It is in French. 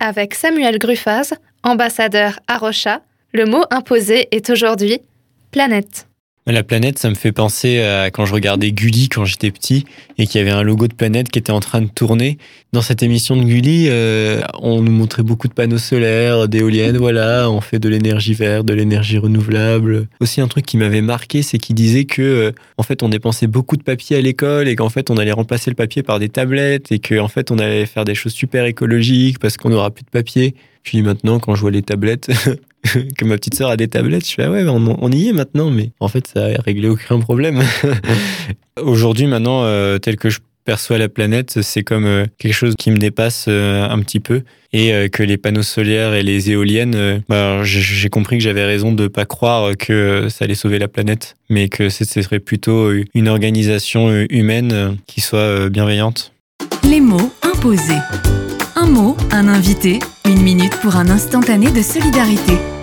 Avec Samuel Gruffaz, ambassadeur à Rocha, le mot imposé est aujourd'hui planète. La planète, ça me fait penser à quand je regardais Gulli quand j'étais petit et qu'il y avait un logo de planète qui était en train de tourner. Dans cette émission de Gulli, euh, on nous montrait beaucoup de panneaux solaires, d'éoliennes, voilà, on fait de l'énergie verte, de l'énergie renouvelable. Aussi un truc qui m'avait marqué, c'est qu'il disait que euh, en fait on dépensait beaucoup de papier à l'école et qu'en fait on allait remplacer le papier par des tablettes et qu'en fait on allait faire des choses super écologiques parce qu'on n'aura plus de papier. Puis maintenant, quand je vois les tablettes, que ma petite sœur a des tablettes, je fais ah ouais, on, y est maintenant, mais en fait, ça a réglé aucun problème. Aujourd'hui, maintenant, euh, tel que je perçois la planète, c'est comme euh, quelque chose qui me dépasse euh, un petit peu et que les panneaux solaires et les éoliennes, bah, j'ai compris que j'avais raison de ne pas croire que ça allait sauver la planète, mais que ce serait plutôt une organisation humaine qui soit bienveillante. Les mots imposés. Un mot, un invité, une minute pour un instantané de solidarité.